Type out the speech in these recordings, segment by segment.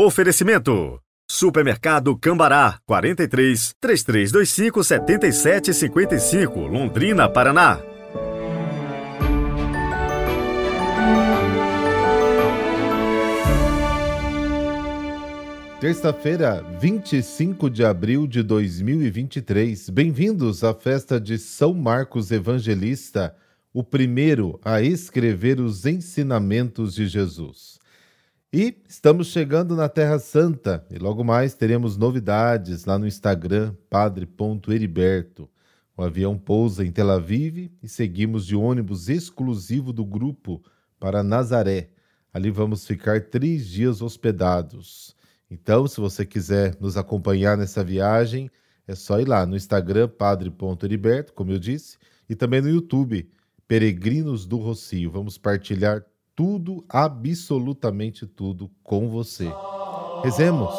Oferecimento. Supermercado Cambará 43 3325 7755 Londrina, Paraná. Terça-feira, 25 de abril de 2023. Bem-vindos à festa de São Marcos Evangelista, o primeiro a escrever os ensinamentos de Jesus. E estamos chegando na Terra Santa e logo mais teremos novidades lá no Instagram, padre.heriberto. O avião pousa em Tel Aviv e seguimos de ônibus exclusivo do grupo para Nazaré. Ali vamos ficar três dias hospedados. Então, se você quiser nos acompanhar nessa viagem, é só ir lá no Instagram, padre.heriberto, como eu disse, e também no YouTube, Peregrinos do Rocio. Vamos partilhar tudo, absolutamente tudo, com você. Rezemos.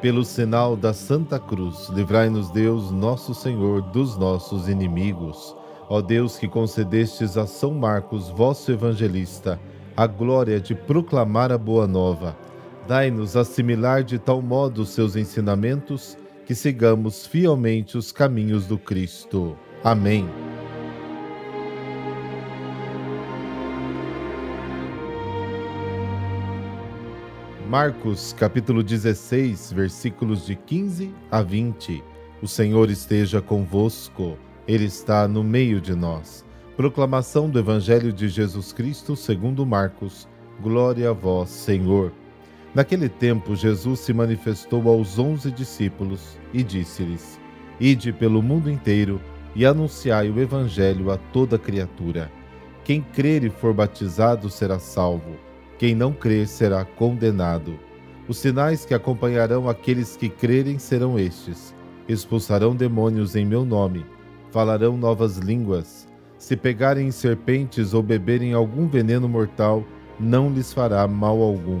Pelo sinal da Santa Cruz, livrai-nos Deus, nosso Senhor, dos nossos inimigos Ó Deus que concedestes a São Marcos, vosso evangelista, a glória de proclamar a boa nova, dai-nos assimilar de tal modo os seus ensinamentos que sigamos fielmente os caminhos do Cristo. Amém. Marcos capítulo 16, versículos de 15 a 20. O Senhor esteja convosco. Ele está no meio de nós. Proclamação do Evangelho de Jesus Cristo segundo Marcos. Glória a vós, Senhor. Naquele tempo, Jesus se manifestou aos onze discípulos e disse-lhes: Ide pelo mundo inteiro e anunciai o Evangelho a toda criatura. Quem crer e for batizado será salvo, quem não crer será condenado. Os sinais que acompanharão aqueles que crerem serão estes: expulsarão demônios em meu nome falarão novas línguas. Se pegarem serpentes ou beberem algum veneno mortal, não lhes fará mal algum.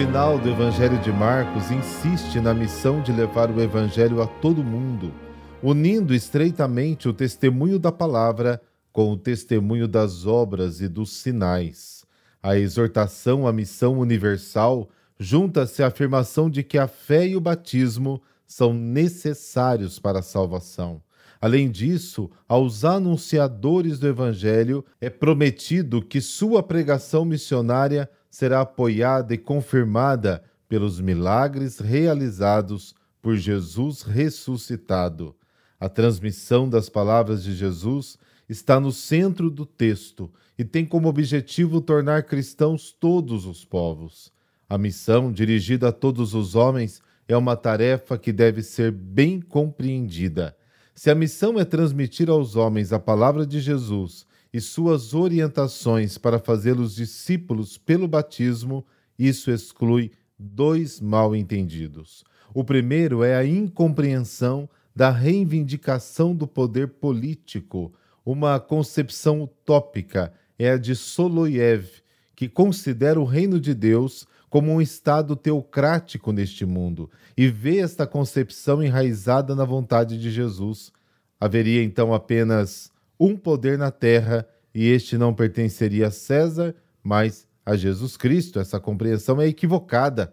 Final do Evangelho de Marcos insiste na missão de levar o Evangelho a todo mundo, unindo estreitamente o testemunho da palavra com o testemunho das obras e dos sinais. A exortação à missão universal junta-se a afirmação de que a fé e o batismo são necessários para a salvação. Além disso, aos anunciadores do Evangelho é prometido que sua pregação missionária será apoiada e confirmada pelos milagres realizados por Jesus ressuscitado. A transmissão das palavras de Jesus está no centro do texto e tem como objetivo tornar cristãos todos os povos. A missão dirigida a todos os homens é uma tarefa que deve ser bem compreendida. Se a missão é transmitir aos homens a palavra de Jesus e suas orientações para fazê-los discípulos pelo batismo, isso exclui dois mal-entendidos. O primeiro é a incompreensão da reivindicação do poder político. Uma concepção utópica é a de Soloiev, que considera o reino de Deus como um Estado teocrático neste mundo e vê esta concepção enraizada na vontade de Jesus. Haveria então apenas um poder na terra e este não pertenceria a César, mas a Jesus Cristo. Essa compreensão é equivocada.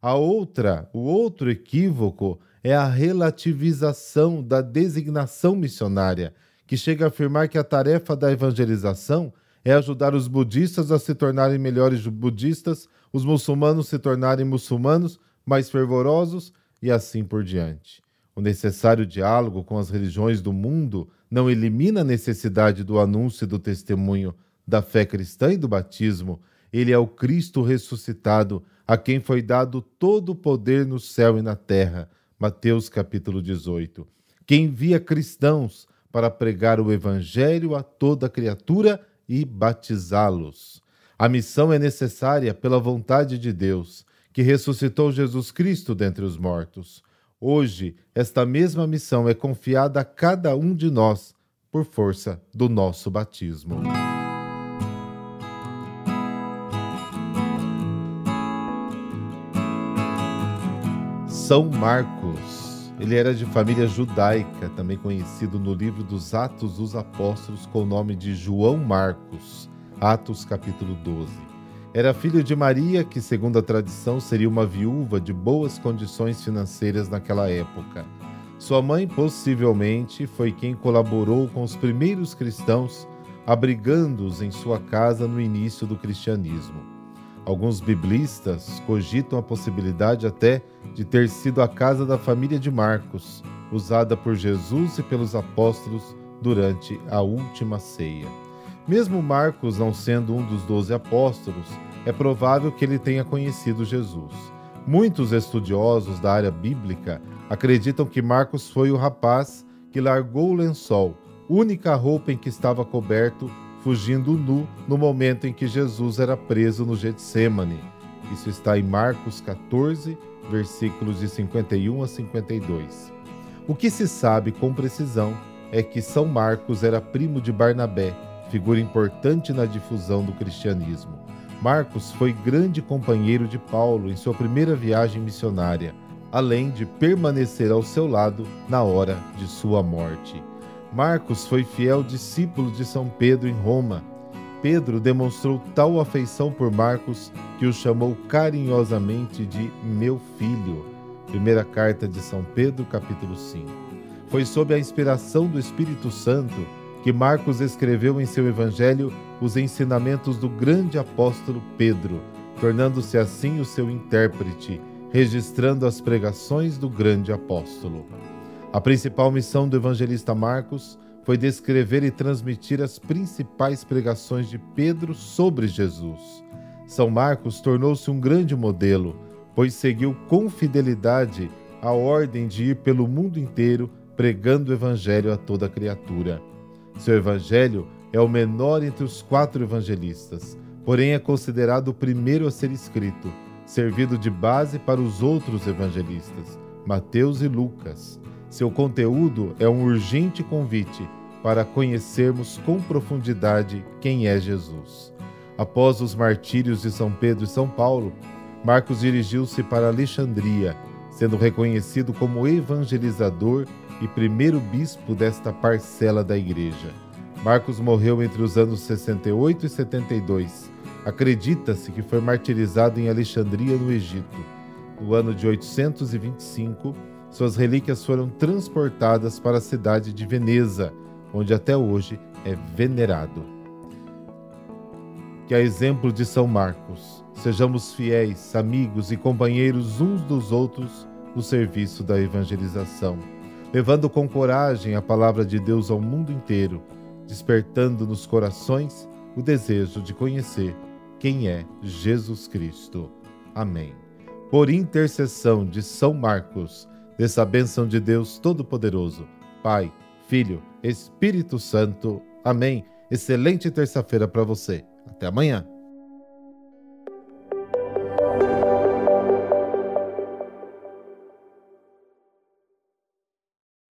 A outra, o outro equívoco é a relativização da designação missionária, que chega a afirmar que a tarefa da evangelização é ajudar os budistas a se tornarem melhores budistas os muçulmanos se tornarem muçulmanos mais fervorosos e assim por diante. O necessário diálogo com as religiões do mundo não elimina a necessidade do anúncio e do testemunho da fé cristã e do batismo. Ele é o Cristo ressuscitado, a quem foi dado todo o poder no céu e na terra. Mateus capítulo 18. que envia cristãos para pregar o Evangelho a toda criatura e batizá-los. A missão é necessária pela vontade de Deus, que ressuscitou Jesus Cristo dentre os mortos. Hoje, esta mesma missão é confiada a cada um de nós por força do nosso batismo. São Marcos. Ele era de família judaica, também conhecido no livro dos Atos dos Apóstolos com o nome de João Marcos, Atos capítulo 12. Era filho de Maria, que, segundo a tradição, seria uma viúva de boas condições financeiras naquela época. Sua mãe, possivelmente, foi quem colaborou com os primeiros cristãos, abrigando-os em sua casa no início do cristianismo. Alguns biblistas cogitam a possibilidade até de ter sido a casa da família de Marcos, usada por Jesus e pelos apóstolos durante a última ceia. Mesmo Marcos não sendo um dos doze apóstolos, é provável que ele tenha conhecido Jesus. Muitos estudiosos da área bíblica acreditam que Marcos foi o rapaz que largou o lençol, única roupa em que estava coberto fugindo nu no momento em que Jesus era preso no Getsemane. Isso está em Marcos 14, versículos de 51 a 52. O que se sabe com precisão é que São Marcos era primo de Barnabé, figura importante na difusão do cristianismo. Marcos foi grande companheiro de Paulo em sua primeira viagem missionária, além de permanecer ao seu lado na hora de sua morte. Marcos foi fiel discípulo de São Pedro em Roma. Pedro demonstrou tal afeição por Marcos que o chamou carinhosamente de meu filho. Primeira carta de São Pedro, capítulo 5. Foi sob a inspiração do Espírito Santo que Marcos escreveu em seu evangelho os ensinamentos do grande apóstolo Pedro, tornando-se assim o seu intérprete, registrando as pregações do grande apóstolo. A principal missão do evangelista Marcos foi descrever e transmitir as principais pregações de Pedro sobre Jesus. São Marcos tornou-se um grande modelo, pois seguiu com fidelidade a ordem de ir pelo mundo inteiro pregando o evangelho a toda criatura. Seu evangelho é o menor entre os quatro evangelistas, porém é considerado o primeiro a ser escrito, servido de base para os outros evangelistas, Mateus e Lucas. Seu conteúdo é um urgente convite para conhecermos com profundidade quem é Jesus. Após os martírios de São Pedro e São Paulo, Marcos dirigiu-se para Alexandria, sendo reconhecido como evangelizador e primeiro bispo desta parcela da igreja. Marcos morreu entre os anos 68 e 72. Acredita-se que foi martirizado em Alexandria, no Egito. No ano de 825, suas relíquias foram transportadas para a cidade de Veneza, onde até hoje é venerado. Que a exemplo de São Marcos, sejamos fiéis, amigos e companheiros uns dos outros no serviço da evangelização, levando com coragem a palavra de Deus ao mundo inteiro, despertando nos corações o desejo de conhecer quem é Jesus Cristo. Amém. Por intercessão de São Marcos, Dessa bênção de Deus Todo-Poderoso, Pai, Filho, Espírito Santo. Amém. Excelente terça-feira para você. Até amanhã.